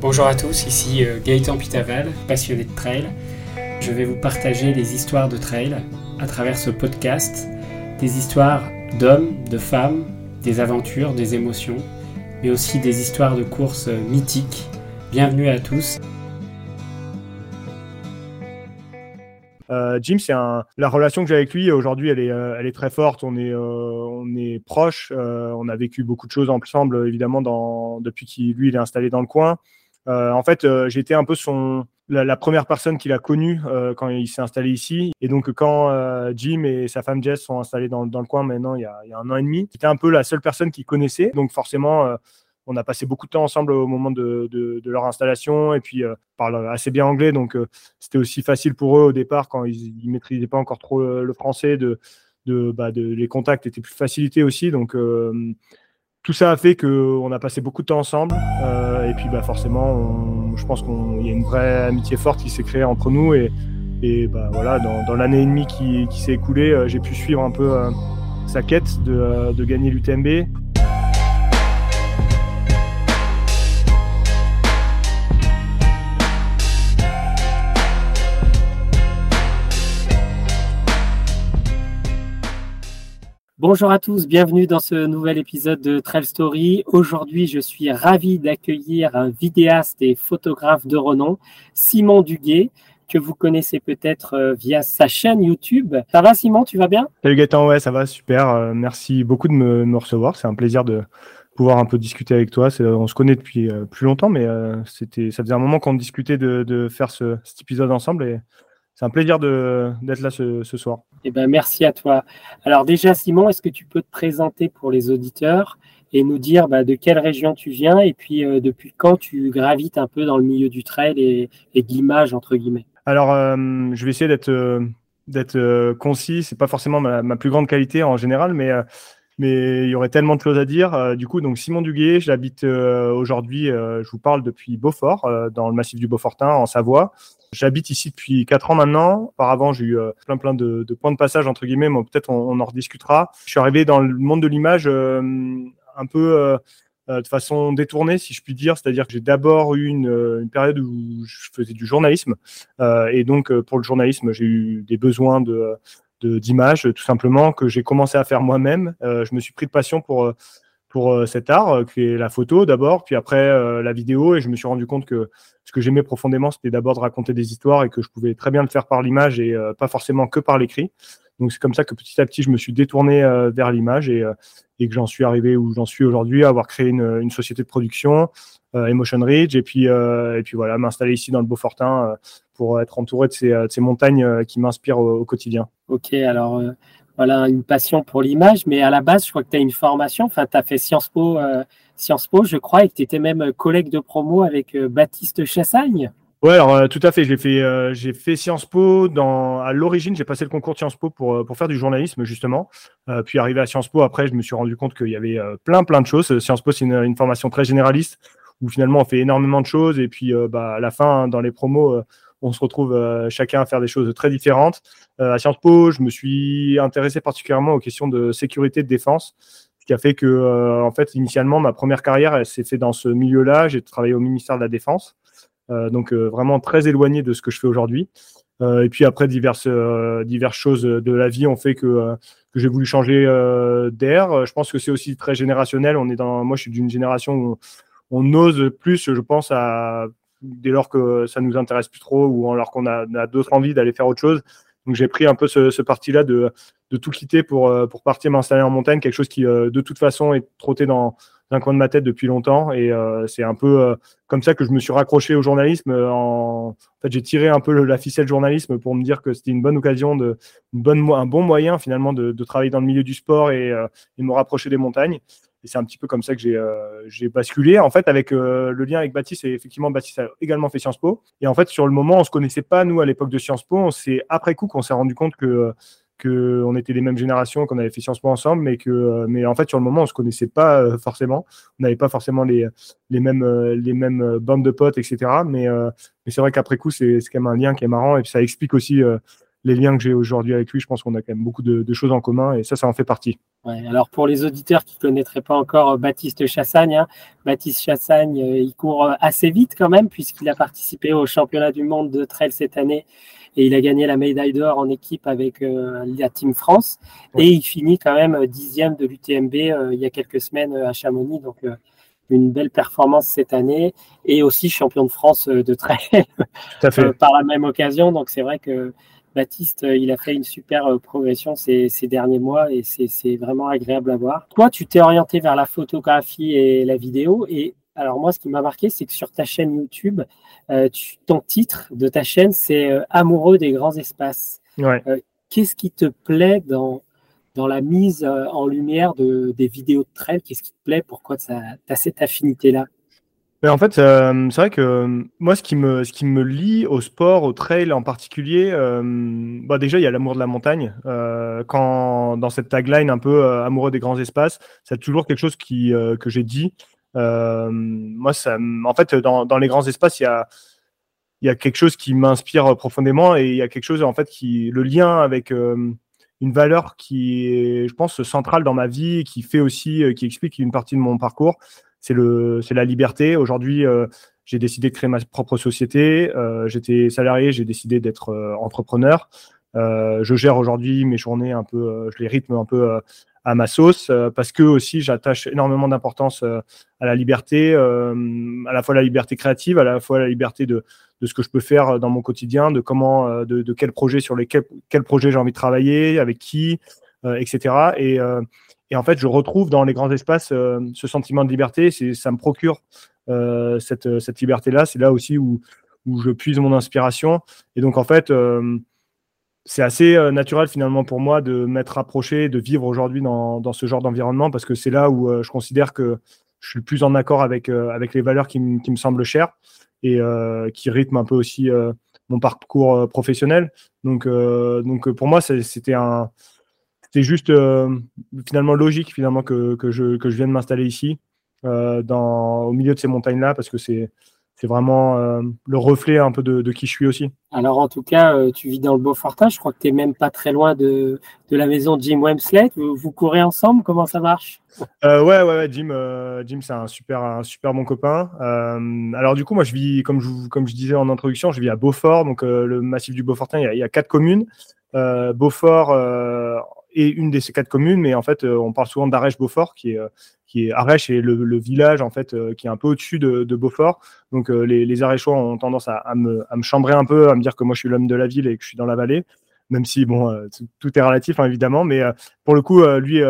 Bonjour à tous, ici euh, Gaëtan Pitaval, passionné de trail. Je vais vous partager des histoires de trail à travers ce podcast, des histoires d'hommes, de femmes, des aventures, des émotions, mais aussi des histoires de courses euh, mythiques. Bienvenue à tous. Euh, Jim, c'est un... la relation que j'ai avec lui aujourd'hui, elle est, très forte. On est, on est proche. on a vécu beaucoup de choses ensemble, évidemment, depuis qu'il lui il est installé dans le coin. Euh, en fait, euh, j'étais un peu son, la, première personne qu'il a connue euh, quand il s'est installé ici. Et donc, quand Jim et sa femme Jess sont installés dans, le coin maintenant, il y, a, un an et demi, c'était un peu la seule personne qu'il connaissait. Donc, forcément, on a passé beaucoup de temps ensemble au moment de, leur installation. Et puis, parle assez bien anglais. Donc, c'était aussi facile pour eux au départ, quand ils ne maîtrisaient pas encore trop le, français, de, bah, de, les contacts étaient plus facilités aussi. Donc, tout ça a fait qu'on a passé beaucoup de temps ensemble. Euh, et puis bah, forcément, je pense qu'il y a une vraie amitié forte qui s'est créée entre nous. Et, et bah, voilà, dans, l'année et demie qui, s'est écoulée, euh, j'ai pu suivre un peu euh, sa quête de, de gagner l'UTMB. Bonjour à tous, bienvenue dans ce nouvel épisode de Trail Story. Aujourd'hui, je suis ravi d'accueillir un vidéaste et photographe de renom, Simon Duguet, que vous connaissez peut-être euh, via sa chaîne YouTube. Ça va Simon, tu vas bien? Salut Gaëtan, ouais, ça va, super. Euh, merci beaucoup de me, recevoir. C'est un plaisir de pouvoir un peu discuter avec toi. On se connaît depuis euh, plus longtemps, mais ça faisait un moment qu'on discutait de, faire cet épisode ensemble c'est un plaisir d'être là ce, soir. Eh ben, merci à toi. Alors déjà, Simon, est-ce que tu peux te présenter pour les auditeurs et nous dire bah, de quelle région tu viens et puis euh, depuis quand tu gravites un peu dans le milieu du trail et, et de l'image, entre guillemets? Alors, euh, je vais essayer d'être euh, d'être concis. C'est pas forcément ma, ma, plus grande qualité en général, mais mais il y aurait tellement de choses à dire. du coup, donc Simon Duguet, j'habite aujourd'hui, je vous parle depuis Beaufort, dans le massif du Beaufortin, en Savoie. J'habite ici depuis quatre ans maintenant. Auparavant, j'ai eu euh, plein plein de, points de passage entre guillemets, mais peut-être on, en rediscutera. Je suis arrivé dans le monde de l'image euh, un peu euh, de façon détournée, si je puis dire. C'est-à-dire que j'ai d'abord eu une, période où je faisais du journalisme, et donc pour le journalisme, j'ai eu des besoins de d'images, tout simplement, que j'ai commencé à faire moi-même. je me suis pris de passion pour pour euh, cet art, euh, qui est la photo d'abord, puis après euh, la vidéo. Et je me suis rendu compte que ce que j'aimais profondément, c'était d'abord de raconter des histoires et que je pouvais très bien le faire par l'image et pas forcément que par l'écrit. Donc c'est comme ça que petit à petit, je me suis détourné vers l'image et, et, que j'en suis arrivé où j'en suis aujourd'hui, à avoir créé une, une, société de production, Emotion Ridge, et puis, et puis voilà, m'installer ici dans le Beaufortin pour être entouré de ces, de ces montagnes qui m'inspirent au, au, quotidien. Ok, alors voilà, une passion pour l'image, mais à la base, je crois que tu as une formation, enfin, tu as fait Sciences Po, euh, Sciences Po, je crois, et que tu étais même collègue de promo avec euh, Baptiste Chassagne. Ouais, alors euh, tout à fait. J'ai fait, j'ai fait Sciences Po. Dans, à l'origine, j'ai passé le concours de Sciences Po pour, pour faire du journalisme, justement. puis arrivé à Sciences Po, après, je me suis rendu compte qu'il y avait plein, plein de choses. Sciences Po, c'est une, une, formation très généraliste où finalement on fait énormément de choses. Et puis, bah, à la fin, dans les promos, on se retrouve euh, chacun à faire des choses très différentes. Euh, à Sciences Po, je me suis intéressé particulièrement aux questions de sécurité et de défense, ce qui a fait que, euh, en fait, initialement, ma première carrière, s'est faite dans ce milieu-là. J'ai travaillé au ministère de la Défense, donc vraiment très éloigné de ce que je fais aujourd'hui. et puis après, diverses, diverses choses de la vie ont fait que, que j'ai voulu changer d'air. Je pense que c'est aussi très générationnel. On est dans, moi, je suis d'une génération où on ose plus, je pense, à dès lors que ça nous intéresse plus trop ou alors qu'on a, d'autres envies d'aller faire autre chose. Donc j'ai pris un peu ce, parti-là de, tout quitter pour, euh, pour partir m'installer en montagne, quelque chose qui euh, de toute façon est trotté dans un coin de ma tête depuis longtemps. Et euh, c'est un peu comme ça que je me suis raccroché au journalisme. En, fait, j'ai tiré un peu la ficelle journalisme pour me dire que c'était une bonne occasion, de, une bonne, un bon moyen finalement de, travailler dans le milieu du sport et, et me rapprocher des montagnes. Et c'est un petit peu comme ça que j'ai euh, basculé. En fait, avec euh, le lien avec Baptiste, et effectivement, Baptiste a également fait Sciences Po. Et en fait, sur le moment, on se connaissait pas, nous, à l'époque de Sciences Po. C'est après coup qu'on s'est rendu compte que qu'on était les mêmes générations, qu'on avait fait Sciences Po ensemble, mais que, mais en fait, sur le moment, on se connaissait pas euh, forcément. On n'avait pas forcément les, les mêmes, les mêmes bandes de potes, etc. Mais, mais c'est vrai qu'après coup, c'est quand même un lien qui est marrant et ça explique aussi les liens que j'ai aujourd'hui avec lui, je pense qu'on a quand même beaucoup de, choses en commun et ça, ça en fait partie. alors pour les auditeurs qui ne connaîtraient pas encore Baptiste Chassagne, hein, Baptiste Chassagne, il court assez vite quand même puisqu'il a participé au championnat du monde de trail cette année et il a gagné la médaille d'or en équipe avec euh, la Team France. Et il finit quand même dixième de l'UTMB euh, il y a quelques semaines euh, à Chamonix. Donc, une belle performance cette année et aussi champion de France de trail par la même occasion. Donc, c'est vrai que Baptiste, il a fait une super progression ces, ces derniers mois et c'est vraiment agréable à voir. Toi, tu t'es orienté vers la photographie et la vidéo et alors moi, ce qui m'a marqué, c'est que sur ta chaîne YouTube, euh, ton titre de ta chaîne, c'est euh, Amoureux des grands espaces. Euh, qu'est-ce qui te plaît dans, dans la mise en lumière de, des vidéos de trail? Qu'est-ce qui te plaît? Pourquoi tu as, cette affinité-là? Mais en fait, c'est vrai que moi, ce qui, me, ce qui me lie au sport, au trail en particulier, bah déjà, il y a l'amour de la montagne. quand dans cette tagline un peu amoureux des grands espaces, c'est toujours quelque chose qui, que j'ai dit. Euh, moi, ça, en fait, dans, dans, les grands espaces, il y a, y a quelque chose qui m'inspire profondément et il y a quelque chose, en fait, qui, le lien avec euh, une valeur qui est, je pense, centrale dans ma vie, qui fait aussi, euh, qui explique une partie de mon parcours, c'est le, c'est la liberté. Aujourd'hui, j'ai décidé de créer ma propre société. J'étais salarié, j'ai décidé d'être entrepreneur. je gère aujourd'hui mes journées un peu, je les rythme un peu à ma sauce euh, parce que aussi j'attache énormément d'importance euh, à la liberté, euh, à la fois la liberté créative, à la fois la liberté de, de ce que je peux faire dans mon quotidien, de comment, de, de quel projet sur lesquels quel projet j'ai envie de travailler, avec qui, etc. Et, et, en fait, je retrouve dans les grands espaces ce sentiment de liberté. Ça me procure cette, cette liberté-là. C'est là aussi où, je puise mon inspiration. Et donc, en fait, c'est assez euh, naturel finalement pour moi de m'être approché, de vivre aujourd'hui dans, ce genre d'environnement parce que c'est là où euh, je considère que je suis le plus en accord avec, euh, les valeurs qui, me semblent chères et qui rythment un peu aussi mon parcours professionnel. Donc pour moi, c'était un, c'était juste finalement logique finalement que, que, je, que je vienne m'installer ici, dans, au milieu de ces montagnes-là, parce que c'est, c'est vraiment euh, le reflet un peu de, qui je suis aussi. Alors en tout cas, euh, tu vis dans le Beaufortin, je crois que tu n'es même pas très loin de, la maison de Jim Wemsley. Vous, courez ensemble, comment ça marche? Euh, ouais, ouais, Jim, Jim c'est un super, un super bon copain. alors du coup, moi je vis, comme je, comme je disais en introduction, je vis à Beaufort, donc le massif du Beaufortin, il y a, quatre communes. Beaufort est une de ces quatre communes, mais en fait, on parle souvent d'Arèche-Beaufort, qui est qui est Arèche et le, village en fait euh, qui est un peu au-dessus de, Beaufort. Donc euh, les, les ont tendance à, me, chambrer un peu, à me dire que moi je suis l'homme de la ville et que je suis dans la vallée. Même si bon, euh, tout est relatif hein, évidemment, mais pour le coup, lui,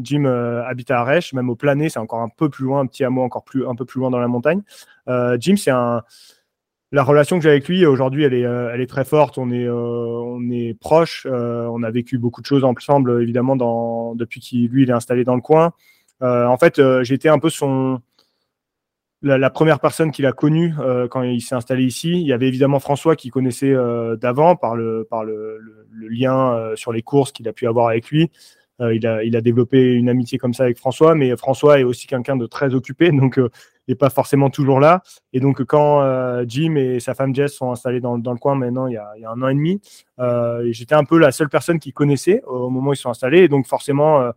Jim habite à Arèche, même au Plané, c'est encore un peu plus loin, un petit hameau encore plus, un peu plus loin dans la montagne. Jim, c'est un, la relation que j'ai avec lui aujourd'hui, elle est, est très forte. On est, on est proche. on a vécu beaucoup de choses ensemble, évidemment, depuis qu'il est installé dans le coin. Euh, en fait, euh, j'étais un peu la, première personne qu'il a connue euh, quand il s'est installé ici. Il y avait évidemment François qui connaissait d'avant par, le, lien sur les courses qu'il a pu avoir avec lui. il, a, il, a, développé une amitié comme ça avec François, mais François est aussi quelqu'un de très occupé, donc n'est pas forcément toujours là. Et donc quand Jim et sa femme Jess sont installés dans, dans le coin maintenant, il y, a, il y, a, un an et demi, j'étais un peu la seule personne qui connaissait au moment où ils sont installés. Et donc forcément,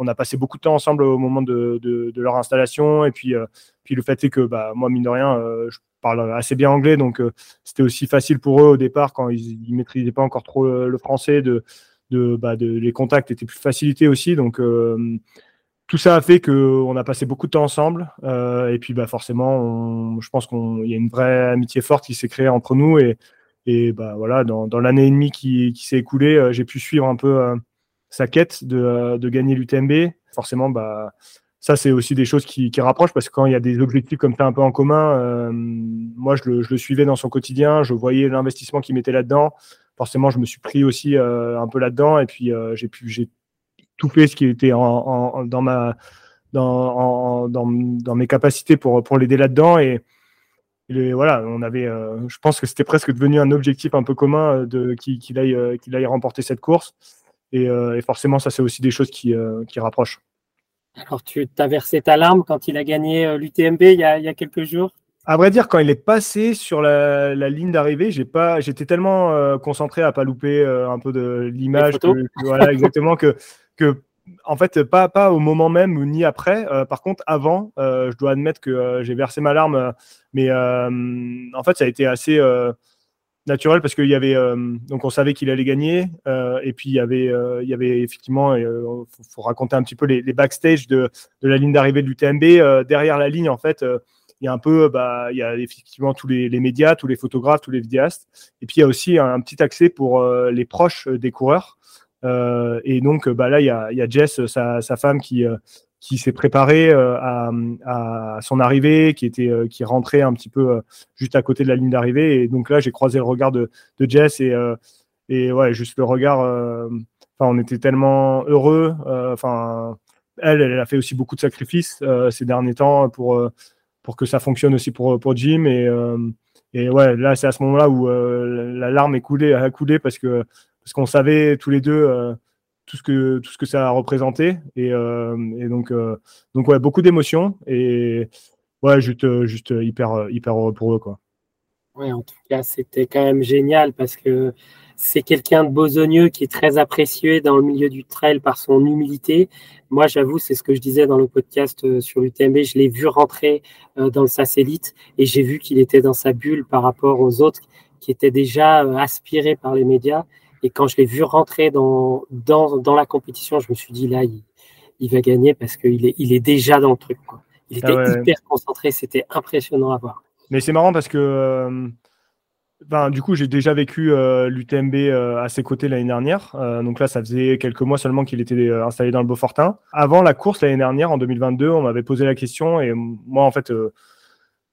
on a passé beaucoup de temps ensemble au moment de, leur installation. Et puis, euh, puis le fait est que bah, moi, mine de rien, euh, je parle assez bien anglais. Donc, euh, c'était aussi facile pour eux au départ, quand ils ne maîtrisaient pas encore trop le, français, de, bah, de, les contacts étaient plus facilités aussi. Donc, tout ça a fait qu'on a passé beaucoup de temps ensemble. et puis, bah, forcément, je pense qu'il y a une vraie amitié forte qui s'est créée entre nous. Et, et bah, voilà, dans, l'année et demie qui, qui s'est écoulée, j'ai pu suivre un peu sa quête de, de gagner l'UTMB. Forcément, bah, ça, c'est aussi des choses qui, qui, rapprochent parce que quand il y a des objectifs comme ça un peu en commun, euh, moi, je le, je le, suivais dans son quotidien, je voyais l'investissement qu'il mettait là-dedans. Forcément, je me suis pris aussi euh, un peu là-dedans et puis euh, j'ai pu, tout fait ce qui était en, en, dans ma, dans, dans, dans, mes capacités pour, pour l'aider là-dedans et, voilà, on avait, je pense que c'était presque devenu un objectif un peu commun de qu'il aille, qu'il aille remporter cette course. Euh, et, forcément, ça, c'est aussi des choses qui, euh, qui rapprochent. Alors, tu as versé ta larme quand il a gagné euh, l'UTMB il, y a quelques jours? À vrai dire, quand il est passé sur la, ligne d'arrivée, j'ai pas, j'étais tellement euh, concentré à pas louper euh, un peu de l'image, voilà, exactement que, que, en fait, pas, au moment même ni après. Euh, par contre, avant, je dois admettre que j'ai versé ma larme, mais en fait, ça a été assez naturel parce qu'il y avait donc on savait qu'il allait gagner et puis il y avait il y avait effectivement il faut, raconter un petit peu les, backstage de, la ligne d'arrivée de l'UTMB derrière la ligne en fait il y a un peu, bah, il y a effectivement tous les, médias, tous les photographes, tous les vidéastes. Et puis il y a aussi un, petit accès pour euh, les proches des coureurs. Euh, et donc bah, là, il y a, Jess, sa, femme, qui, euh, qui s'est préparée à, son arrivée, qui était, qui rentrait un petit peu juste à côté de la ligne d'arrivée. Et donc là, j'ai croisé le regard de, Jess et, et ouais, juste le regard. Enfin, on était tellement heureux. Enfin, elle, elle a fait aussi beaucoup de sacrifices ces derniers temps pour pour que ça fonctionne aussi pour, pour Jim. Et, euh, et ouais, là, c'est à ce moment-là où euh, la larme est coulée, a coulé parce que parce qu'on savait tous les deux euh, tout ce que tout ce que ça a représenté. Et, et donc donc ouais, beaucoup d'émotions et ouais, juste juste hyper hyper heureux pour eux quoi. Ouais, en tout cas, c'était quand même génial parce que c'est quelqu'un de besogneux qui est très apprécié dans le milieu du trail par son humilité. Moi, j'avoue, c'est ce que je disais dans le podcast euh, sur l'UTMB. Je l'ai vu rentrer euh, dans le satellite et j'ai vu qu'il était dans sa bulle par rapport aux autres qui étaient déjà euh, aspirés par les médias. Et quand je l'ai vu rentrer dans, dans, dans, la compétition, je me suis dit là, il, il va gagner parce qu'il est, il est déjà dans le truc. Quoi. Il était ah hyper concentré, c'était impressionnant à voir. Mais c'est marrant parce que ben, du coup, j'ai déjà vécu euh, l'UTMB euh, à ses côtés l'année dernière. Euh, donc là, ça faisait quelques mois seulement qu'il était installé dans le Beaufortin. Avant la course l'année dernière, en 2022, on m'avait posé la question et moi, en fait,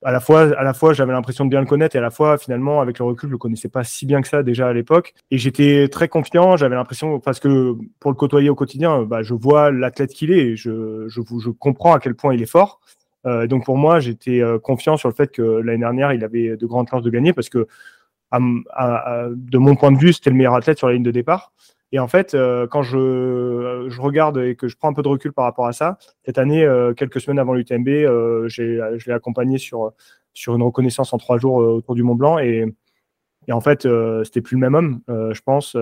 à la fois, à la fois, j'avais l'impression de bien le connaître et à la fois, finalement, avec le recul, je le connaissais pas si bien que ça déjà à l'époque. Et j'étais très confiant. J'avais l'impression, parce que pour le côtoyer au quotidien, bah, je vois l'athlète qu'il est et je, je, je comprends à quel point il est fort. donc pour moi, j'étais confiant sur le fait que l'année dernière, il avait de grandes chances de gagner parce que de mon point de vue, c'était le meilleur athlète sur la ligne de départ. Et en fait, euh, quand je, je, regarde et que je prends un peu de recul par rapport à ça, cette année, euh, quelques semaines avant l'UTMB, euh, je l'ai accompagné sur, sur une reconnaissance en trois jours autour du Mont Blanc. Et, et en fait, c'était plus le même homme, je pense.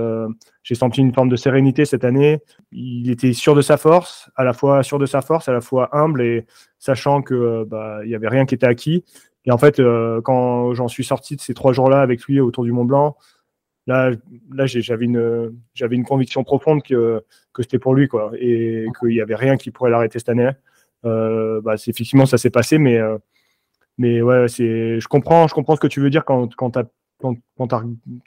J'ai senti une forme de sérénité cette année. Il était sûr de sa force, à la fois sûr de sa force, à la fois humble et sachant que bah, il y avait rien qui était acquis. Et en fait, euh, quand j'en suis sorti de ces trois jours-là avec lui autour du Mont Blanc, là, là j'avais une, j'avais une conviction profonde que, que c'était pour lui, quoi, et qu'il n'y avait rien qui pourrait l'arrêter cette année. Euh, bah, effectivement, ça s'est passé, mais, euh, mais ouais, c'est, je comprends, je comprends ce que tu veux dire quand, quand tu as, quand, quand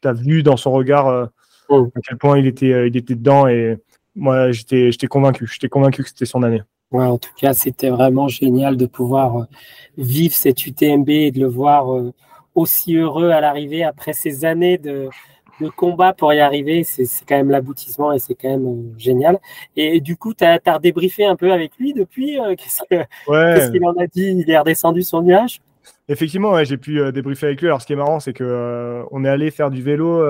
as, vu dans son regard oh. à quel point il était, il était dedans, et moi, j'étais, j'étais convaincu, j'étais convaincu que c'était son année. Ouais, en tout cas, c'était vraiment génial de pouvoir euh, vivre cette UTMB et de le voir euh, aussi heureux à l'arrivée après ces années de, de combat pour y arriver. C'est quand même l'aboutissement et c'est quand même euh, génial. Et, du coup, tu as, as, redébriefé un peu avec lui depuis Qu'est-ce qu'il en a dit? Il est redescendu son nuage? Effectivement, j'ai pu débriefer avec lui. Alors, ce qui est marrant, c'est que on est allé faire du vélo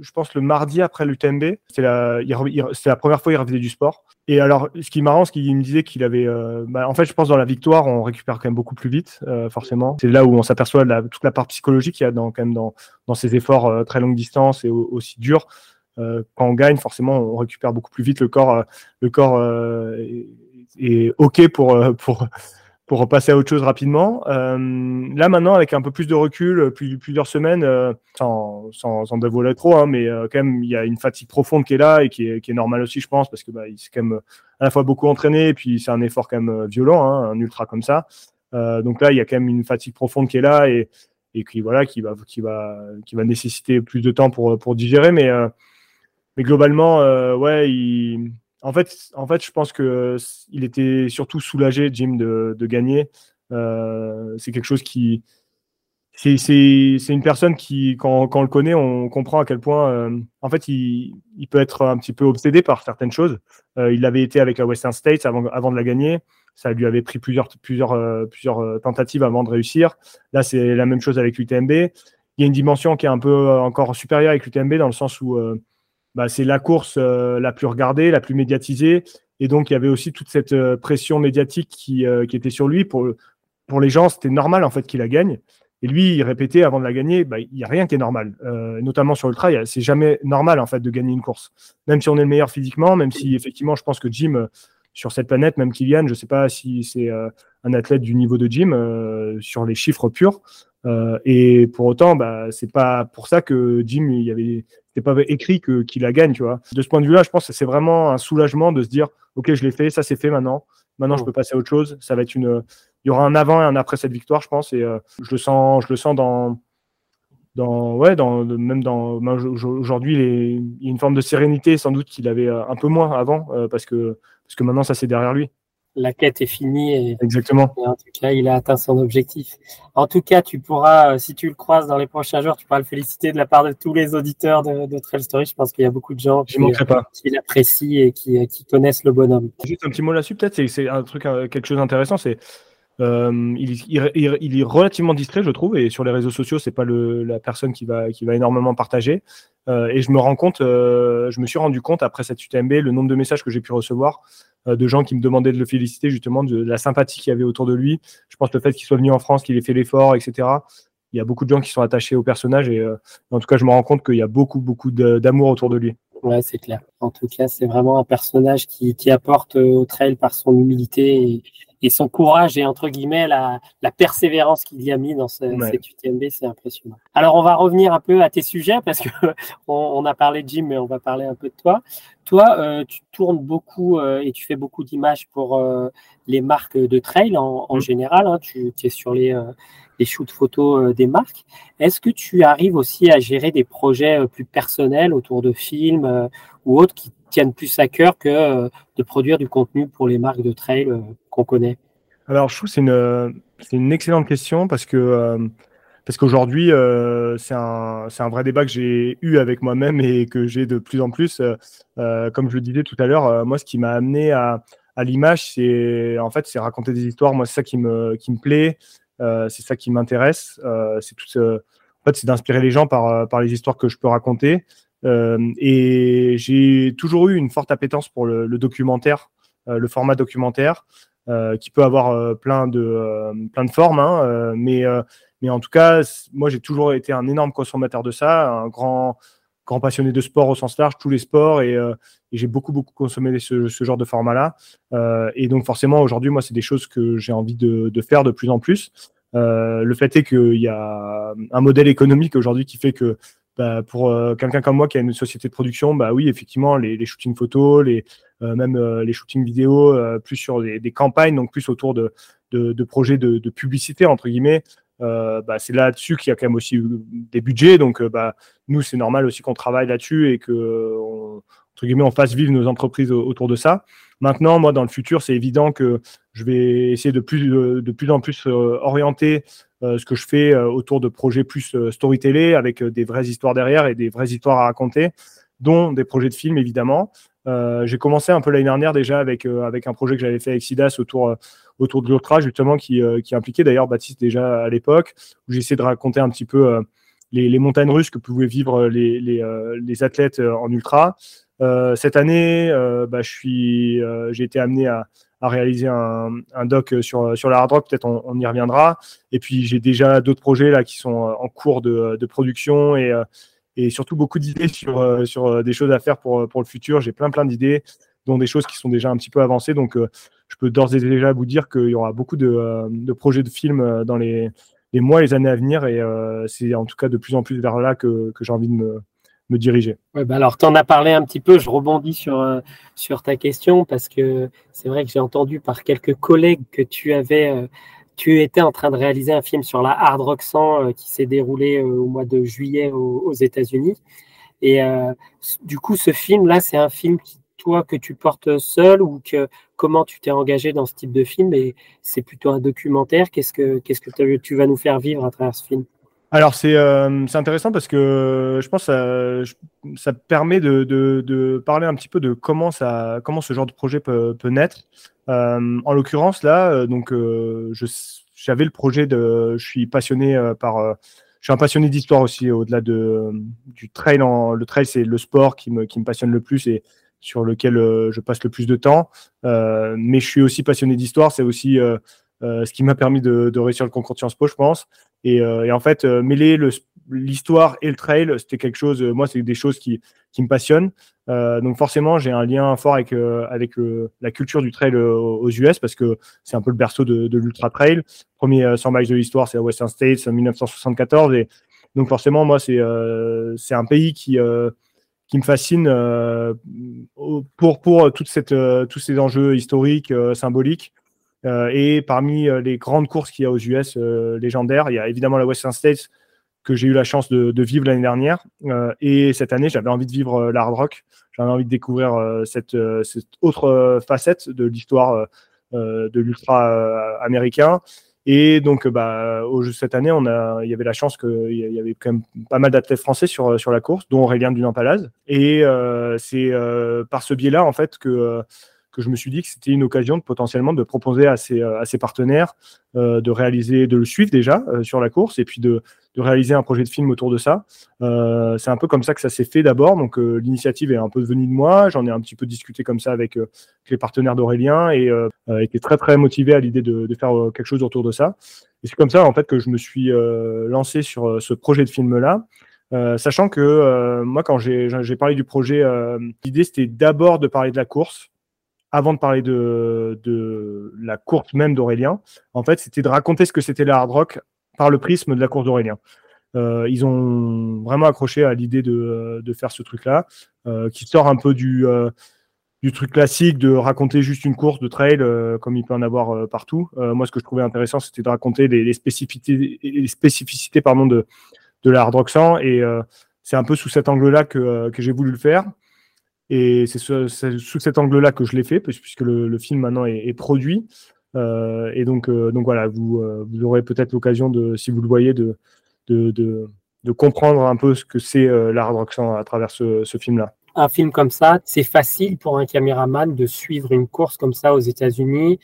je pense, le mardi après l'UTMB. C'est la, la première fois qu'il revenait du sport. Et alors, ce qui est marrant, c'est qu'il me disait qu'il avait. Euh, bah, en fait, je pense dans la victoire, on récupère quand même beaucoup plus vite, euh, forcément. C'est là où on s'aperçoit toute la part psychologique qu'il y a dans, quand même dans, dans ces efforts euh, très longue distance et aussi durs. quand on gagne, forcément, on récupère beaucoup plus vite. Le corps, le corps est, est, OK pour, pour, pour repasser à autre chose rapidement. Euh, là maintenant, avec un peu plus de recul, euh, plusieurs semaines, euh, sans, sans, dévoiler trop, hein, mais quand même, il y a une fatigue profonde qui est là et qui est, qui normale aussi, je pense, parce que bah, s'est quand même à la fois beaucoup entraîné, et puis c'est un effort quand même violent, hein, un ultra comme ça. donc là, il y a quand même une fatigue profonde qui est là et, et qui voilà, qui va, qui va, qui va nécessiter plus de temps pour pour digérer, mais mais globalement, ouais, il en fait, en fait, je pense que il était surtout soulagé, Jim, de, gagner. Euh, c'est quelque chose qui, c'est une personne qui, quand, on le connaît, on comprend à quel point, euh, en fait, il, peut être un petit peu obsédé par certaines choses. Euh, il avait été avec la Western States avant, avant de la gagner. Ça lui avait pris plusieurs, plusieurs, plusieurs tentatives avant de réussir. Là, c'est la même chose avec l'UTMB. Il y a une dimension qui est un peu encore supérieure avec l'UTMB dans le sens où bah, c'est la course euh, la plus regardée, la plus médiatisée. Et donc, il y avait aussi toute cette euh, pression médiatique qui, euh, qui était sur lui pour, les gens, c'était normal en fait qu'il la gagne. Et lui, il répétait avant de la gagner, bah, il n'y a rien qui est normal. Notamment sur le trail, c'est jamais normal en fait de gagner une course. Même si on est le meilleur physiquement, même si effectivement, je pense que Jim, sur cette planète, même Kylian, je ne sais pas si c'est un athlète du niveau de Jim sur les chiffres purs. et pour autant, bah, c'est pas pour ça que Jim, il y avait, c'était pas écrit que qu'il la gagne, tu vois. De ce point de vue-là, je pense que c'est vraiment un soulagement de se dire, ok, je l'ai fait, ça c'est fait maintenant. Maintenant, je peux passer à autre chose. Ça va être une, il y aura un avant et un après cette victoire, je pense. Et euh, je le sens, je le sens dans, dans, ouais, dans, même dans, aujourd'hui, il, y a une forme de sérénité, sans doute qu'il avait euh, un peu moins avant, euh, parce que, parce que maintenant, ça c'est derrière lui. La quête est finie et, Exactement. en tout cas, il a atteint son objectif. En tout cas, tu pourras, si tu le croises dans les prochains jours, tu pourras le féliciter de la part de tous les auditeurs de, de Trail Story. Je pense qu'il y a beaucoup de gens qui, qui l'apprécient et qui, qui, connaissent le bonhomme. Juste un petit mot là-dessus, peut-être, c'est un truc, quelque chose d'intéressant, c'est euh, il, est relativement distrait, je trouve, et sur les réseaux sociaux, c'est pas le, la personne qui va, qui va énormément partager. Euh, et je me rends compte, euh, je me suis rendu compte après cette UTMB, le nombre de messages que j'ai pu recevoir de gens qui me demandaient de le féliciter, justement, de, la sympathie qu'il y avait autour de lui. Je pense le fait qu'il soit venu en France, qu'il ait fait l'effort, etc. Il y a beaucoup de gens qui sont attachés au personnage, et en tout cas, je me rends compte qu'il y a beaucoup, beaucoup d'amour autour de lui. Ouais, c'est clair. En tout cas, c'est vraiment un personnage qui, qui apporte au trail par son humilité et, et son courage et entre guillemets la, la persévérance qu'il y a mis dans ce, cette UTMB, c'est impressionnant. Alors on va revenir un peu à tes sujets parce que on, on, a parlé de Jim, mais on va parler un peu de toi. Toi, euh, tu tournes beaucoup euh, et tu fais beaucoup d'images pour euh, les marques de trail en, en mm. général. Hein, tu, tu, es sur les, euh, les shoots photos des marques. Est-ce que tu arrives aussi à gérer des projets plus personnels autour de films ou autres qui tiennent plus à cœur que de produire du contenu pour les marques de trail qu'on connaît Alors, je trouve que c'est une, une, excellente question parce que euh, parce qu'aujourd'hui, euh, c'est un, un, vrai débat que j'ai eu avec moi-même et que j'ai de plus en plus. Euh, comme je le disais tout à l'heure, moi, ce qui m'a amené à, à l'image, c'est en fait, c'est raconter des histoires. Moi, c'est ça qui me, qui me plaît, c'est ça qui m'intéresse. c'est tout, en fait, c'est d'inspirer les gens par, par les histoires que je peux raconter. Et j'ai toujours eu une forte appétence pour le, documentaire, le format documentaire. Euh, qui peut avoir euh, plein, de, euh, plein de formes, hein, mais, mais en tout cas, moi j'ai toujours été un énorme consommateur de ça, un grand, grand passionné de sport au sens large, tous les sports, et, j'ai beaucoup, beaucoup consommé ce, genre de format-là. et donc forcément, aujourd'hui, moi, c'est des choses que j'ai envie de, faire de plus en plus. le fait est qu'il y a un modèle économique aujourd'hui qui fait que bah, pour euh, quelqu'un comme moi qui a une société de production, bah oui, effectivement, les, shootings photos, les, euh, même euh, les shootings vidéo, plus sur des, campagnes, donc plus autour de, de, de projets de, de, publicité, entre guillemets. bah, c'est là-dessus qu'il y a quand même aussi des budgets. Donc, bah, nous, c'est normal aussi qu'on travaille là-dessus et que, entre guillemets, on fasse vivre nos entreprises autour de ça. Maintenant, moi, dans le futur, c'est évident que je vais essayer de plus, en plus orienter euh, ce que je fais euh, autour de projets plus euh, storytelling avec des vraies histoires derrière et des vraies histoires à raconter, dont des projets de films évidemment. j'ai commencé un peu l'année dernière déjà avec, un projet que j'avais fait avec Sidas autour, de l'ultra, justement, qui, impliquait d'ailleurs Baptiste déjà à l'époque, où essayé de raconter un petit peu les, montagnes russes que pouvaient vivre les athlètes en ultra. Cette année, bah, je suis, j'ai été amené à, réaliser un, doc sur, sur la hard rock, peut-être on, y reviendra. Et puis j'ai déjà d'autres projets là qui sont en cours de, production et, et surtout beaucoup d'idées sur, sur des choses à faire pour, pour le futur. J'ai plein plein d'idées, dont des choses qui sont déjà un petit peu avancées. Donc je peux d'ores et déjà vous dire qu'il y aura beaucoup de, projets de films dans les, les mois les années à venir. Et c'est en tout cas de plus en plus vers là que j'ai envie de me, diriger. Bah alors, tu en as parlé un petit peu, je rebondis sur, euh, sur ta question parce que c'est vrai que j'ai entendu par quelques collègues que tu avais, euh, tu étais en train de réaliser un film sur la Hard Rock 100 euh, qui s'est déroulé au mois de juillet aux, États-Unis. Et du coup, ce film-là, c'est un film qui, toi, que tu portes seul ou que comment tu t'es engagé dans ce type de film? Et c'est plutôt un documentaire. Qu'est-ce que, qu'est-ce que tu vas nous faire vivre à travers ce film? Alors c'est euh, intéressant parce que je pense que ça, ça permet de, de, parler un petit peu de comment, ça, comment ce genre de projet peut, peut naître. Euh, en l'occurrence là, euh, donc j'avais le projet de, je suis passionné par, je suis un passionné d'histoire aussi au-delà de du trail. En, le trail c'est le sport qui me, qui me passionne le plus et sur lequel je passe le plus de temps. mais je suis aussi passionné d'histoire. C'est aussi ce qui m'a permis de, réussir le concours de Sciences Po, je pense. Et, en fait, mêler l'histoire et le trail, c'était quelque chose, moi, c'est des choses qui, qui me passionnent. donc forcément, j'ai un lien fort avec, avec la culture du trail aux US parce que c'est un peu le berceau de, l'ultra trail. Premier 100 miles de l'histoire, c'est à Western States en 1974. Et donc forcément, moi, c'est c'est un pays qui qui me fascine euh, pour, pour toute cette, euh, tous ces enjeux historiques, euh, symboliques. Et parmi les grandes courses qu'il y a aux US légendaires, il y a évidemment la Western States que j'ai eu la chance de, vivre l'année dernière. et cette année, j'avais envie de vivre l'hard rock. J'avais envie de découvrir cette, autre facette de l'histoire de l'ultra américain. Et donc, bah, cette année, il y avait la chance qu'il y avait quand même pas mal d'athlètes français sur, la course, dont Aurélien Dunampalaz. Et euh, c'est euh, par ce biais-là, en fait, que que je me suis dit que c'était une occasion de potentiellement de proposer à ses, à ses partenaires euh, de réaliser, de le suivre déjà euh, sur la course et puis de, de, réaliser un projet de film autour de ça. Euh, c'est un peu comme ça que ça s'est fait d'abord. Donc l'initiative est un peu venue de moi. J'en ai un petit peu discuté comme ça avec, les partenaires d'Aurélien et était très très motivé à l'idée de, de, faire quelque chose autour de ça. Et c'est comme ça en fait que je me suis lancé sur ce projet de film là. sachant que moi, quand j'ai parlé du projet, l'idée c'était d'abord de parler de la course, avant de parler de, de la course même d'Aurélien, en fait, c'était de raconter ce que c'était la hard rock par le prisme de la course d'Aurélien. Euh, ils ont vraiment accroché à l'idée de, de, faire ce truc-là, euh, qui sort un peu du, euh, du truc classique de raconter juste une course de trail, euh, comme il peut en avoir euh, partout. moi, ce que je trouvais intéressant, c'était de raconter les, les spécificités, les spécificités pardon, de, de la hard rock 100, et c'est un peu sous cet angle-là que, que j'ai voulu le faire. Et c'est sous cet angle-là que je l'ai fait, puisque le, film maintenant est, produit. Euh, et donc, euh, voilà, vous, euh, vous aurez peut-être l'occasion, si vous le voyez, de, comprendre un peu ce que c'est l'art roxan à travers ce, film-là. Un film comme ça, c'est facile pour un caméraman de suivre une course comme ça aux États-Unis.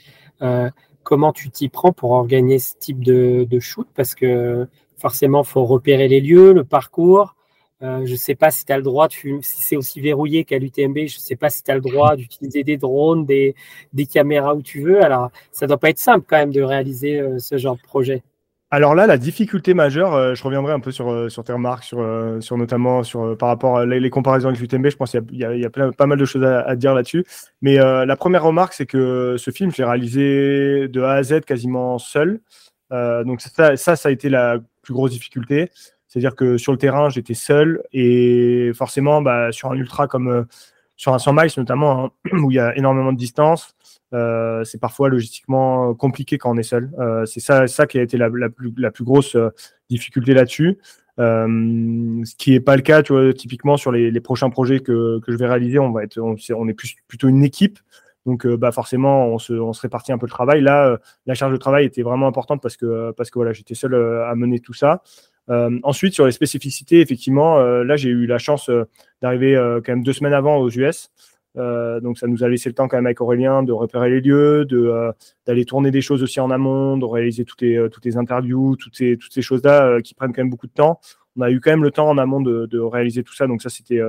comment tu t'y prends pour organiser ce type de shoot? Parce que forcément, il faut repérer les lieux, le parcours. Euh, je ne sais pas si tu as le droit, si c'est aussi verrouillé qu'à l'UTMB, je ne sais pas si tu as le droit d'utiliser des drones, des, caméras où tu veux. Alors, ça ne doit pas être simple quand même de réaliser euh, ce genre de projet. Alors là, la difficulté majeure, euh, je reviendrai un peu sur, sur tes remarques, sur, sur notamment sur, par rapport à les, comparaisons avec l'UTMB. Je pense qu'il y a, y a, pas mal de choses à, dire là-dessus. Mais la première remarque, c'est que ce film, je l'ai réalisé de A à Z quasiment seul. donc ça, ça a été la plus grosse difficulté. C'est-à-dire que sur le terrain, j'étais seul et forcément, bah, sur un ultra comme euh, sur un 100 miles notamment, hein, où il y a énormément de distance, euh, c'est parfois logistiquement compliqué quand on est seul. Euh, c'est ça, qui a été la, plus, grosse difficulté là-dessus. ce qui n'est pas le cas, tu vois, typiquement sur les, prochains projets que, je vais réaliser, on va on, est plus, plutôt une équipe. Donc, bah forcément, on se, on se, répartit un peu le travail. Là, la charge de travail était vraiment importante parce que, parce que voilà, j'étais seul à mener tout ça. Euh, ensuite, sur les spécificités, effectivement, euh, là, j'ai eu la chance euh, d'arriver quand même deux semaines avant aux US. donc, ça nous a laissé le temps quand même avec Aurélien de repérer les lieux, d'aller tourner des choses aussi en amont, de réaliser toutes les, toutes les interviews, toutes ces, toutes ces choses-là qui prennent quand même beaucoup de temps. On a eu quand même le temps en amont de, de réaliser tout ça. Donc, ça, c'était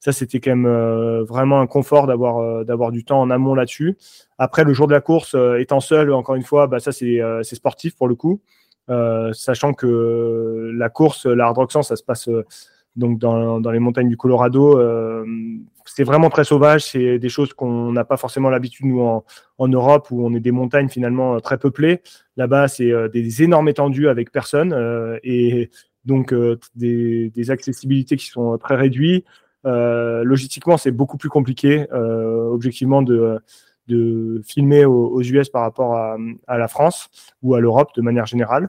ça, c'était quand même vraiment un confort d'avoir d'avoir du temps en amont là-dessus. Après, le jour de la course, étant seul, encore une fois, bah, ça, c'est sportif pour le coup. Euh, sachant que la course, la rock ça se passe euh, donc dans, dans, les montagnes du Colorado. Euh, c'est vraiment très sauvage. C'est des choses qu'on n'a pas forcément l'habitude nous en, en, Europe où on est des montagnes finalement très peuplées. Là-bas, c'est des énormes étendues avec personne et donc des, des, accessibilités qui sont très réduites. logistiquement, c'est beaucoup plus compliqué, objectivement, de, de filmer aux, US par rapport à, la France ou à l'Europe de manière générale.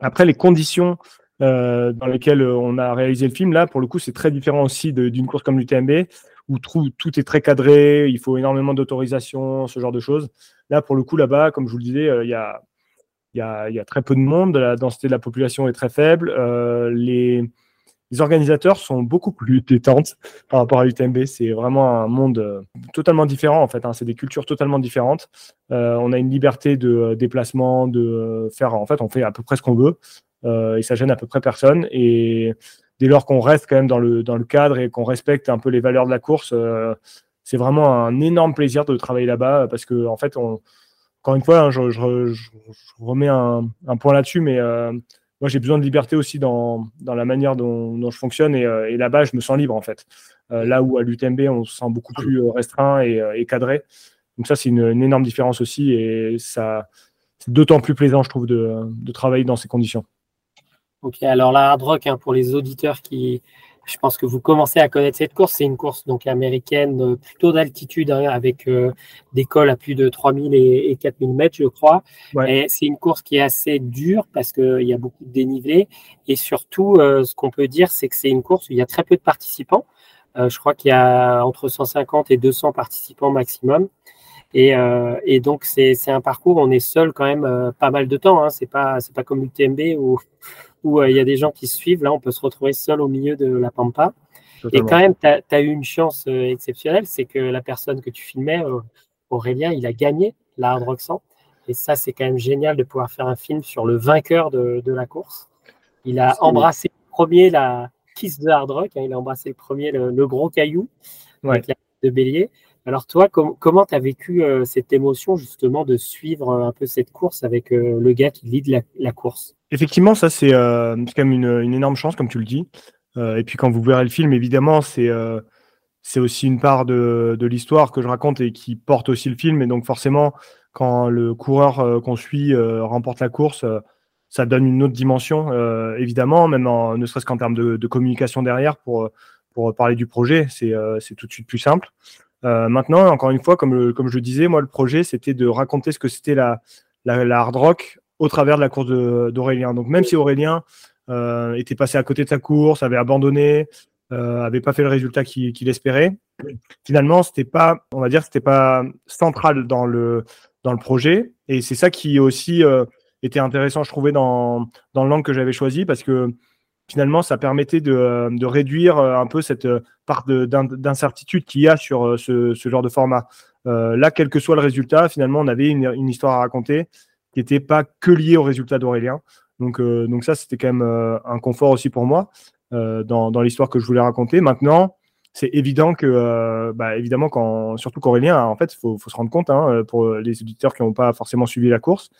Après, les conditions euh, dans lesquelles on a réalisé le film, là, pour le coup, c'est très différent aussi d'une course comme l'UTMB, où tout, est très cadré, il faut énormément d'autorisation, ce genre de choses. Là, pour le coup, là-bas, comme je vous le disais, euh, il y, a, a, y, a, très peu de monde, la densité de la population est très faible. Euh, les, les organisateurs sont beaucoup plus détentes par rapport à l'UTMB. C'est vraiment un monde euh, totalement différent en fait. Hein. C'est des cultures totalement différentes. Euh, on a une liberté de euh, déplacement, de faire. En fait, on fait à peu près ce qu'on veut et ça gêne à peu près personne. Et dès lors qu'on reste quand même dans le dans le cadre et qu'on respecte un peu les valeurs de la course, c'est vraiment un énorme plaisir de travailler là-bas parce que en fait encore une fois, hein, je, remets un, point là-dessus, mais moi j'ai besoin de liberté aussi dans, la manière dont, je fonctionne et, là-bas je me sens libre en fait. là où à l'UTMB on se sent beaucoup plus restreint et, cadré. Donc ça c'est une, énorme différence aussi et ça c'est d'autant plus plaisant je trouve de, travailler dans ces conditions. Ok, alors la hard rock hein, pour les auditeurs qui, je pense que vous commencez à connaître cette course. C'est une course donc américaine euh, plutôt d'altitude hein, avec euh, des cols à plus de 3000 et, et 4000 mètres, je crois. Et c'est une course qui est assez dure parce qu'il y a beaucoup de dénivelé. Et surtout, euh, ce qu'on peut dire, c'est que c'est une course où il y a très peu de participants. je crois qu'il y a entre 150 et 200 participants maximum. Et, et donc c'est un parcours, où on est seul quand même pas mal de temps. Hein. C'est pas pas comme l'UTMB où où euh, il y a des gens qui suivent. Là, on peut se retrouver seul au milieu de la pampa. Et quand même, tu as, eu une chance euh, exceptionnelle, c'est que la personne que tu filmais, euh, Aurélien, il a gagné la Hard Rock 100. Et ça, c'est quand même génial de pouvoir faire un film sur le vainqueur de, la course. Il a embrassé le premier la kiss de Hard Rock. Hein. il a embrassé le premier le, gros caillou avec la de bélier. Alors toi, comment tu as vécu cette émotion justement de suivre un peu cette course avec le gars qui lead la course? Effectivement, ça, c'est euh, quand même une, énorme chance, comme tu le dis. Euh, et puis, quand vous verrez le film, évidemment, c'est euh, aussi une part de, l'histoire que je raconte et qui porte aussi le film. Et donc, forcément, quand le coureur qu'on suit remporte la course, ça donne une autre dimension, évidemment, même en, ne serait-ce qu'en termes de, de, communication derrière pour, pour parler du projet. C'est tout de suite plus simple. Maintenant, encore une fois, comme, je le disais, moi, le projet, c'était de raconter ce que c'était la, hard rock au travers de la course d'Aurélien. Donc même si Aurélien euh, était passé à côté de sa course, avait abandonné, euh, avait pas fait le résultat qu'il espérait, finalement c'était pas, on va dire, c'était pas central dans le dans le projet. Et c'est ça qui aussi euh, était intéressant, je trouvais, dans dans l'angle que j'avais choisi parce que finalement, ça permettait de, de réduire un peu cette part d'incertitude qu'il y a sur ce, ce, genre de format. là, quel que soit le résultat, finalement, on avait une, une histoire à raconter qui n'était pas que lié au résultat d'Aurélien. Donc, euh, donc ça, c'était quand même euh, un confort aussi pour moi euh, dans, dans l'histoire que je voulais raconter. Maintenant, c'est évident que, bah, évidemment, quand, surtout qu'Aurélien, en fait, il faut, faut, se rendre compte, hein, pour les auditeurs qui n'ont pas forcément suivi la course,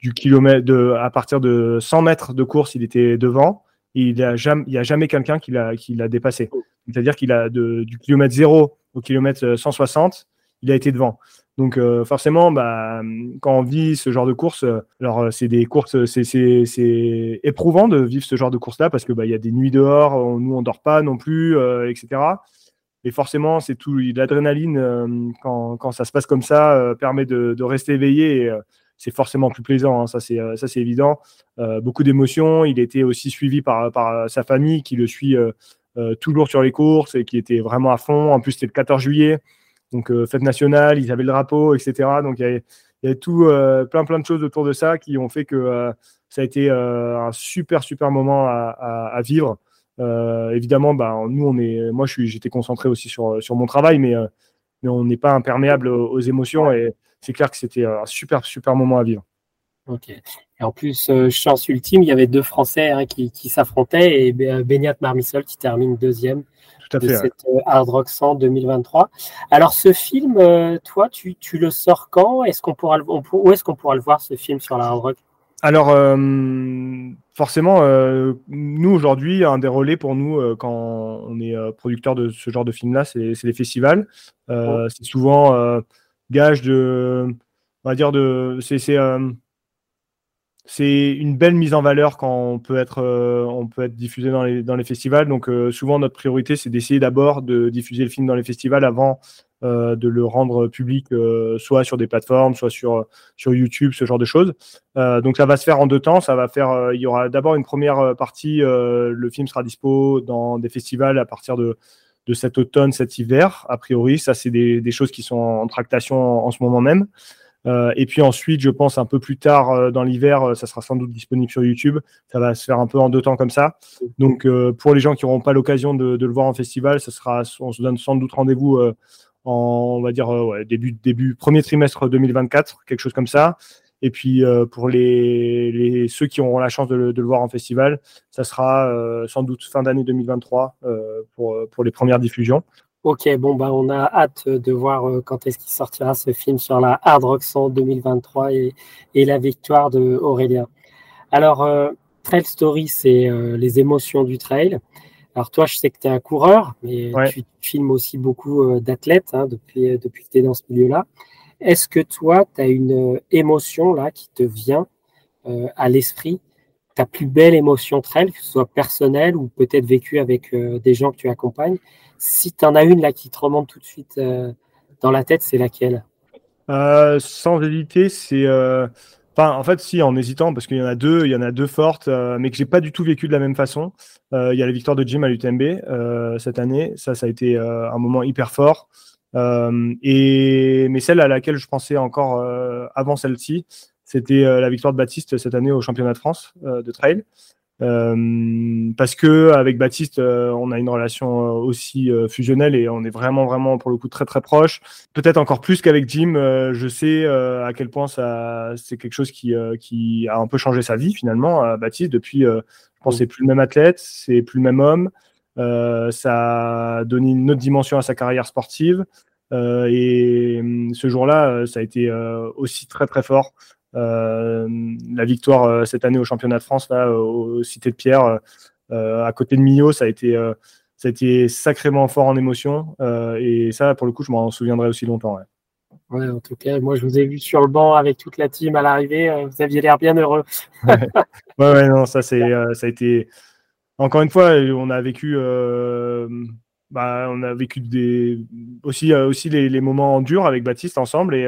du kilomètre de, à partir de 100 mètres de course, il était devant. Il n'y a jamais, a jamais quelqu'un qui l'a dépassé. C'est-à-dire qu'il a de, du kilomètre 0 au kilomètre 160, il a été devant. Donc euh, forcément, bah, quand on vit ce genre de course, euh, alors euh, c'est des courses, c'est éprouvant de vivre ce genre de course-là parce que bah, il y a des nuits dehors, nous on dort pas non plus, etc. Et forcément, c'est tout l'adrénaline quand, quand, ça se passe comme ça permet de, de, rester éveillé. Et, c'est forcément plus plaisant, hein, ça c'est ça c'est évident. beaucoup d'émotions. Il était aussi suivi par, par sa famille qui le suit toujours sur les courses et qui était vraiment à fond. En plus, c'était le 14 juillet. Donc, euh, fête nationale, ils avaient le drapeau, etc. Donc, il y avait, tout, euh, plein, plein de choses autour de ça qui ont fait que euh, ça a été un super, super moment à, vivre. évidemment, bah, nous, on est, moi, j'étais concentré aussi sur, sur mon travail, mais, mais on n'est pas imperméable aux, émotions et c'est clair que c'était un super, super moment à vivre. Ok. Et en plus, chance ultime, il y avait deux Français hein, qui, qui s'affrontaient et Beniat Marmissol qui termine deuxième de cette euh, Hard Rock 100 2023. Alors ce film, euh, toi, tu, tu, le sors quand? Est-ce qu'on pourra, où est-ce qu'on pourra le voir ce film sur la Hard Rock? Alors, euh, forcément, nous aujourd'hui, un des relais pour nous quand on est producteur de ce genre de film-là, c'est les festivals. C'est souvent gage de, on va dire de, c'est c'est une belle mise en valeur quand on peut être, euh, on peut être diffusé dans les, festivals. Donc euh, souvent notre priorité c'est d'essayer d'abord de diffuser le film dans les festivals avant euh, de le rendre public, soit sur des plateformes, soit sur, sur YouTube, ce genre de choses. donc ça va se faire en deux temps. Ça va faire, il y aura d'abord une première partie. le film sera dispo dans des festivals à partir de de cet automne, cet hiver, a priori. Ça, c'est des, choses qui sont en tractation en ce moment même. Euh, et puis ensuite, je pense un peu plus tard euh, dans l'hiver, euh, ça sera sans doute disponible sur YouTube. Ça va se faire un peu en deux temps comme ça. Donc pour les gens qui n'auront pas l'occasion de, le voir en festival, ça sera, on se donne sans doute rendez-vous en, on va dire, début, début, premier trimestre 2024, quelque chose comme ça. Et puis pour les, ceux qui auront la chance de le, voir en festival, ça sera sans doute fin d'année 2023 pour, pour les premières diffusions. Ok, bon, bah, on a hâte de voir euh, quand est-ce qu'il sortira ce film sur la Hard Rock 100 2023 et, et la victoire de Aurélien. Alors, euh, Trail Story, c'est euh, les émotions du trail. Alors, toi, je sais que tu es un coureur, mais tu filmes aussi beaucoup d'athlètes hein, depuis, depuis que tu es dans ce milieu-là. Est-ce que toi, tu as une émotion là qui te vient à l'esprit? Ta plus belle émotion trail, que ce soit personnelle ou peut-être vécue avec des gens que tu accompagnes? Si tu en as une là qui te remonte tout de suite euh, dans la tête, c'est laquelle? Euh, Sans hésiter, c'est. Euh, en fait, si, en hésitant, parce qu'il y en a deux, il y en a deux fortes, mais que j'ai pas du tout vécu de la même façon. il y a la victoire de Jim à l'UTMB cette année. Ça, ça a été un moment hyper fort. Et mais celle à laquelle je pensais encore avant celle-ci, c'était la victoire de Baptiste cette année au championnat de France de trail. Euh, parce que avec Baptiste, euh, on a une relation euh, aussi fusionnelle et on est vraiment, vraiment pour le coup très, très proche. Peut-être encore plus qu'avec Jim. je sais à quel point c'est quelque chose qui a un peu changé sa vie finalement. Baptiste, depuis, je pense, c'est plus le même athlète, c'est plus le même homme. Ça a donné une autre dimension à sa carrière sportive. et ce jour-là, ça a été aussi très, très fort. Euh, la victoire euh, cette année au championnat de France, là, au Cité de Pierre, euh, à côté de Millau, ça a été ça a été sacrément fort en émotion. et ça, pour le coup, je m'en souviendrai aussi longtemps. Ouais. en tout cas, moi, je vous ai vu sur le banc avec toute la team à l'arrivée. Vous aviez l'air bien heureux. ouais, ouais, non, ça, c'est, ça a été. Encore une fois, on a vécu. Bah, on a vécu des, aussi, aussi les, moments durs avec Baptiste ensemble. Et,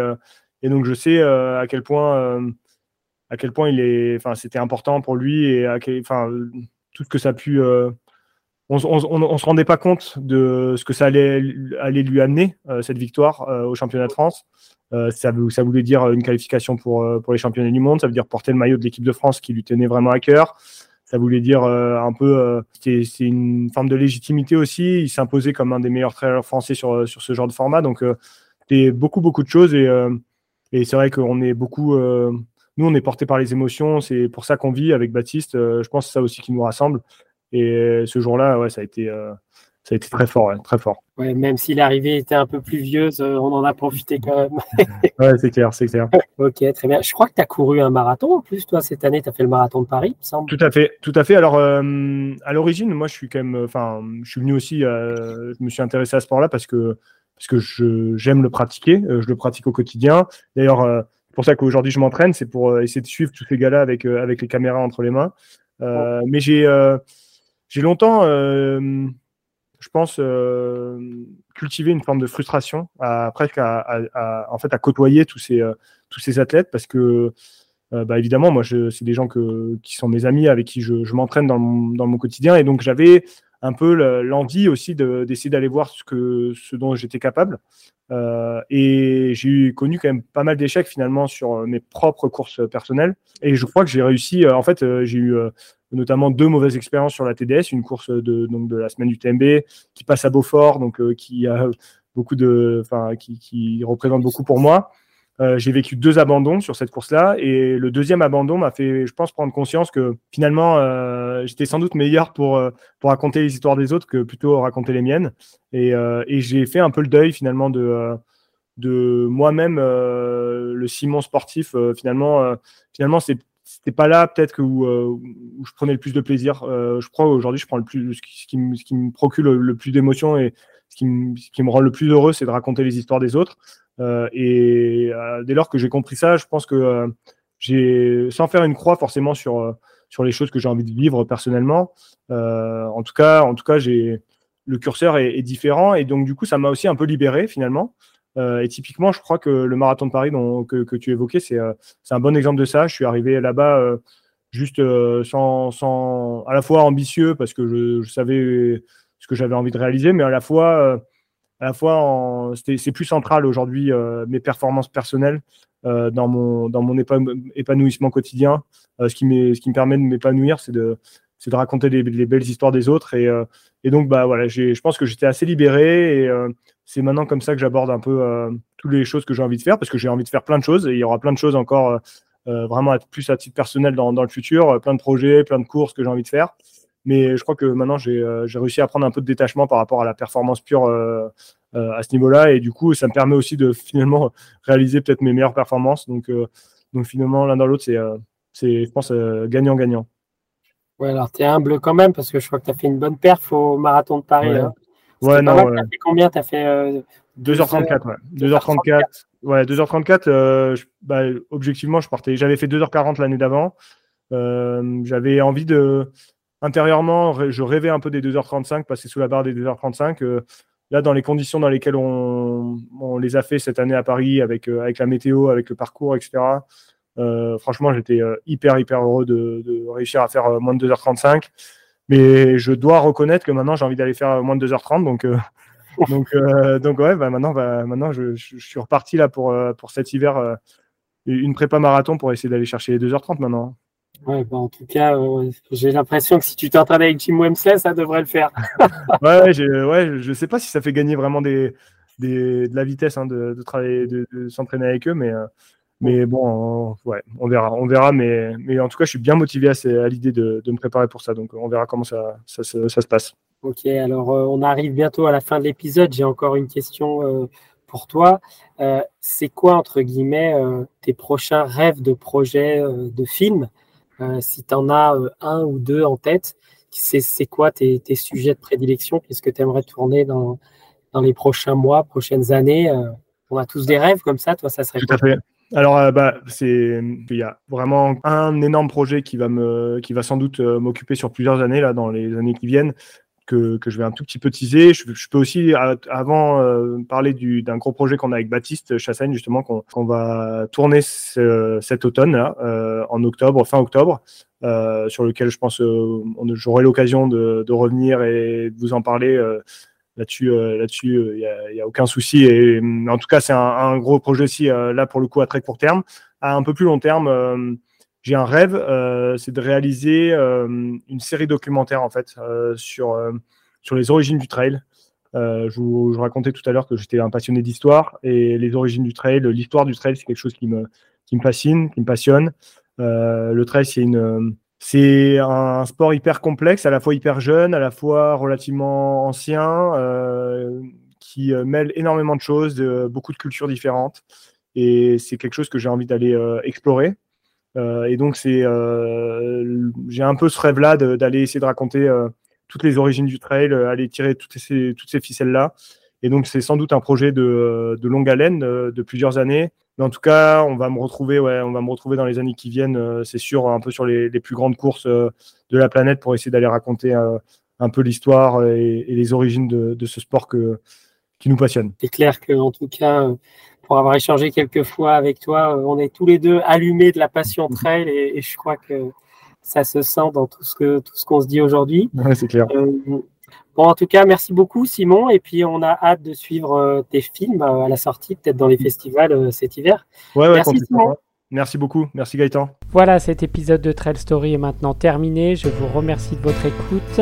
et donc, je sais euh, à quel point, euh, à quel point il est, enfin, c'était important pour lui et enfin, tout que ça a. Euh, on, ne se rendait pas compte de ce que ça allait, aller lui amener cette victoire au championnat de France. ça, ça, voulait dire une qualification pour, pour les championnats du monde, ça veut dire porter le maillot de l'équipe de France qui lui tenait vraiment à cœur. Ça voulait dire un peu, c'est une forme de légitimité aussi. Il s'imposait comme un des meilleurs trailers français sur, sur ce genre de format. Donc, c'était beaucoup, beaucoup de choses. Et, et c'est vrai qu'on est beaucoup. Euh, nous, on est porté par les émotions. C'est pour ça qu'on vit avec Baptiste. Euh, je pense que c'est ça aussi qui nous rassemble. Et ce jour-là, ouais, ça a été. Euh, ça a été très fort, très fort. Ouais, même si l'arrivée était un peu pluvieuse, on en a profité quand même. ouais, c'est clair, c'est clair. ok, très bien. Je crois que tu as couru un marathon en plus, toi, cette année, tu as fait le marathon de Paris, il semble. Tout à fait, tout à fait. Alors, à l'origine, moi, je suis quand même, enfin, je suis venu aussi, je me suis intéressé à ce sport-là parce que parce que j'aime le pratiquer, euh, je le pratique au quotidien. D'ailleurs, euh, c'est pour ça qu'aujourd'hui je m'entraîne, c'est pour euh, essayer de suivre tous ces gars-là avec, avec les caméras entre les mains. Mais j'ai j'ai longtemps, je pense, cultivé une forme de frustration, à, presque à, en fait, à côtoyer tous ces, tous ces athlètes, parce que bah, évidemment, moi, c'est des gens qui sont mes amis, avec qui je, m'entraîne dans, mon quotidien, et donc j'avais un peu l'envie aussi d'essayer d'aller voir ce, que, ce dont j'étais capable. Euh, et j'ai connu quand même pas mal d'échecs finalement sur euh, mes propres courses personnelles. Et je crois que j'ai réussi. Euh, en fait, j'ai eu notamment deux mauvaises expériences sur la TDS, une course de, donc de la semaine du TMB qui passe à Beaufort, donc qui a beaucoup de, enfin, qui, représente beaucoup pour moi. Euh, j'ai vécu deux abandons sur cette course-là et le deuxième abandon m'a fait, je pense, prendre conscience que finalement, euh, j'étais sans doute meilleur pour, euh, pour raconter les histoires des autres que plutôt raconter les miennes. Et, et j'ai fait un peu le deuil finalement de, de moi-même, le Simon sportif. finalement, finalement c'est c'était pas là peut-être que où, où, je prenais le plus de plaisir. je crois aujourd'hui, je prends le plus, ce qui, me, procure le, plus d'émotions et ce qui, me, rend le plus heureux, c'est de raconter les histoires des autres. Euh, et euh, dès lors que j'ai compris ça, je pense que euh, j'ai, sans faire une croix forcément sur, sur les choses que j'ai envie de vivre personnellement, en tout cas, en tout cas, j'ai le curseur est, différent et donc du coup, ça m'a aussi un peu libéré finalement. Et typiquement, je crois que le marathon de Paris que, tu évoquais, c'est c'est un bon exemple de ça. Je suis arrivé là-bas juste sans, à la fois ambitieux parce que je, savais ce que j'avais envie de réaliser, mais à la fois à la fois c'est plus central aujourd'hui euh, mes performances personnelles euh, dans mon épanouissement quotidien euh, ce qui me permet de m'épanouir c'est de raconter les, belles histoires des autres et, donc bah voilà je pense que j'étais assez libéré c'est maintenant comme ça que j'aborde un peu toutes les choses que j'ai envie de faire parce que j'ai envie de faire plein de choses et il y aura plein de choses encore vraiment plus à titre personnel dans, dans le futur plein de projets plein de courses que j'ai envie de faire mais je crois que maintenant j'ai réussi à prendre un peu de détachement par rapport à la performance pure à ce niveau-là, et du coup ça me permet aussi de finalement réaliser peut-être mes meilleures performances. Donc, donc finalement l'un dans l'autre, c'est, c'est, je pense, gagnant-gagnant. Ouais, alors tu es humble quand même parce que je crois que tu as fait une bonne perf au marathon de Paris. Ouais, hein. Ouais non. As fait combien? Tu as fait 2h34, ouais. 2h34. Ouais, 2h34, euh, bah, objectivement, je partais. J'avais fait 2h40 l'année d'avant. Euh, j'avais envie de. Intérieurement, je rêvais un peu des 2h35, passer sous la barre des 2h35. Euh, là, dans les conditions dans lesquelles on, on, les a fait cette année à Paris, avec, avec la météo, avec le parcours, etc., franchement, j'étais hyper, hyper heureux de, de, réussir à faire moins de 2h35. Mais je dois reconnaître que maintenant, j'ai envie d'aller faire moins de 2h30. Donc, donc, euh, donc ouais, bah maintenant, bah, maintenant je, je, suis reparti là pour, euh, pour cet hiver, euh, une prépa marathon pour essayer d'aller chercher les 2h30 maintenant. Ouais, bah en tout cas, j'ai l'impression que si tu t'entraînes avec Jim Wemsley, ça devrait le faire. ouais, ouais, je sais pas si ça fait gagner vraiment des, des de la vitesse hein, de, de, travailler, de, s'entraîner avec eux, mais, mais bon, ouais, on verra, on verra. Mais, mais en tout cas, je suis bien motivé à, à l'idée de, de, me préparer pour ça, donc on verra comment ça, ça, ça, ça se passe. Ok, alors euh, on arrive bientôt à la fin de l'épisode. J'ai encore une question euh, pour toi. Euh, c'est quoi, entre guillemets, tes prochains rêves de projet de film Si tu en as un ou deux en tête, c'est quoi tes, sujets de prédilection? Qu'est-ce que tu aimerais tourner dans, dans les prochains mois, prochaines années? On a tous des rêves comme ça, toi, ça serait Tout à fait. Alors, bah, c'est, il y a vraiment un énorme projet qui va me, qui va sans doute m'occuper sur plusieurs années là, dans les années qui viennent que, je vais un tout petit peu teaser. Je, peux aussi, avant, euh, parler d'un gros projet qu'on a avec Baptiste Chassagne, justement, qu'on va tourner cet automne, là, euh, en octobre, fin octobre, euh, sur lequel je pense j'aurai l'occasion de, revenir et de vous en parler. Là-dessus, là-dessus, il n'y a, aucun souci. Et en tout cas, c'est un, gros projet aussi, là, pour le coup, à très court terme. À un peu plus long terme, j'ai un rêve, euh, c'est de réaliser euh, une série documentaire en fait euh, sur, sur les origines du trail. je, vous, racontais tout à l'heure que j'étais un passionné d'histoire et les origines du trail, l'histoire du trail, c'est quelque chose qui me, qui me fascine, qui me passionne. le trail, c'est une, c'est un sport hyper complexe, à la fois hyper jeune, à la fois relativement ancien, qui mêle énormément de choses, de, beaucoup de cultures différentes. Et c'est quelque chose que j'ai envie d'aller explorer. Euh, et donc, c'est, euh, j'ai un peu ce rêve-là d'aller essayer de raconter euh, toutes les origines du trail, aller tirer toutes ces, toutes ces ficelles-là. Et donc, c'est sans doute un projet de longue haleine, de, plusieurs années. Mais en tout cas, on va me retrouver, ouais, on va me retrouver dans les années qui viennent, c'est sûr, un peu sur les, les, plus grandes courses de la planète pour essayer d'aller raconter un peu l'histoire et, et, les origines de, de ce sport que, qui nous passionne. C'est clair que, en tout cas, pour avoir échangé quelques fois avec toi. Euh, on est tous les deux allumés de la passion trail et, je crois que ça se sent dans tout ce que tout ce qu'on se dit aujourd'hui. c'est clair. Euh, bon, en tout cas, merci beaucoup Simon et puis on a hâte de suivre euh, tes films à la sortie, peut-être dans les mhm. festivals cet hiver. Ouais, ouais, merci Simon. Merci beaucoup, merci Gaëtan. Voilà, cet épisode de Trail Story est maintenant terminé. Je vous remercie de votre écoute.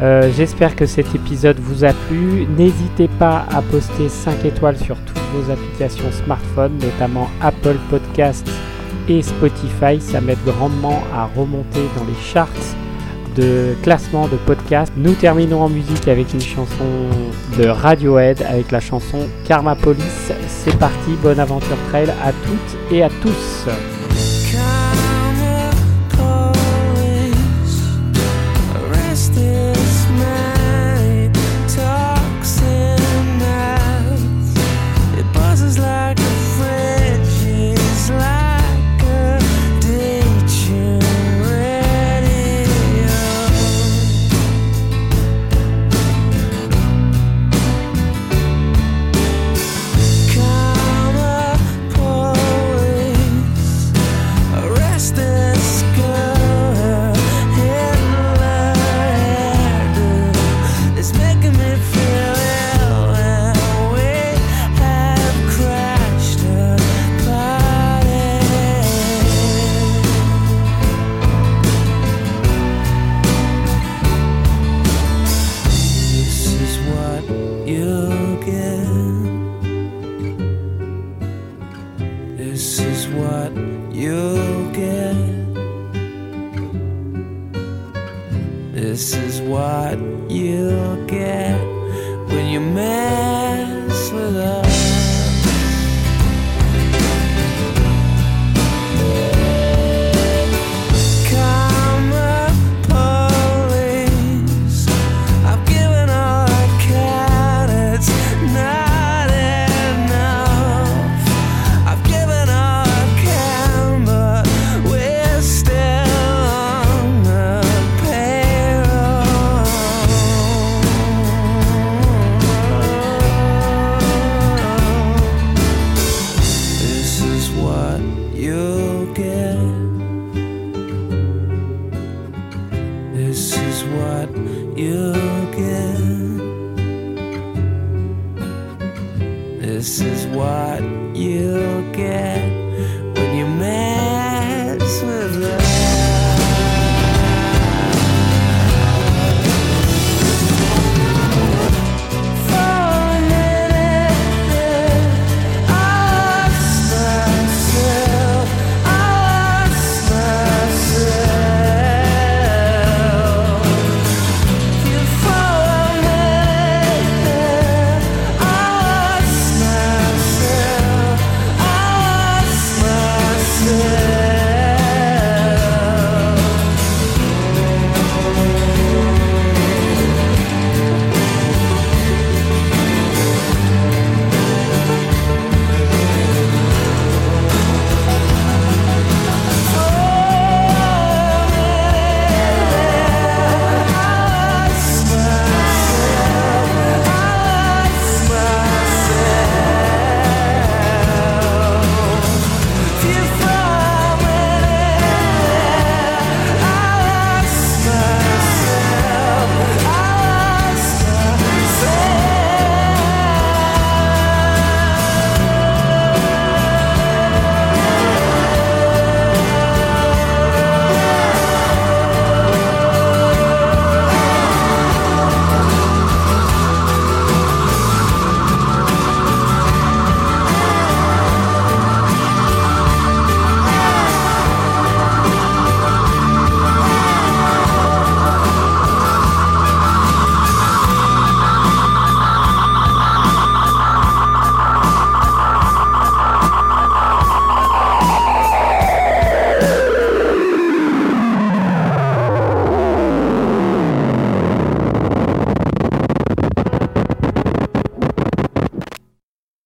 Euh, j'espère que cet épisode vous a plu. N'hésitez pas à poster 5 étoiles sur toutes vos applications smartphone, notamment Apple Podcasts et Spotify. Ça m'aide grandement à remonter dans les charts de classement de podcasts. Nous terminons en musique avec une chanson de Radiohead avec la chanson Karma Police. C'est parti, bonne aventure trail à toutes et à tous.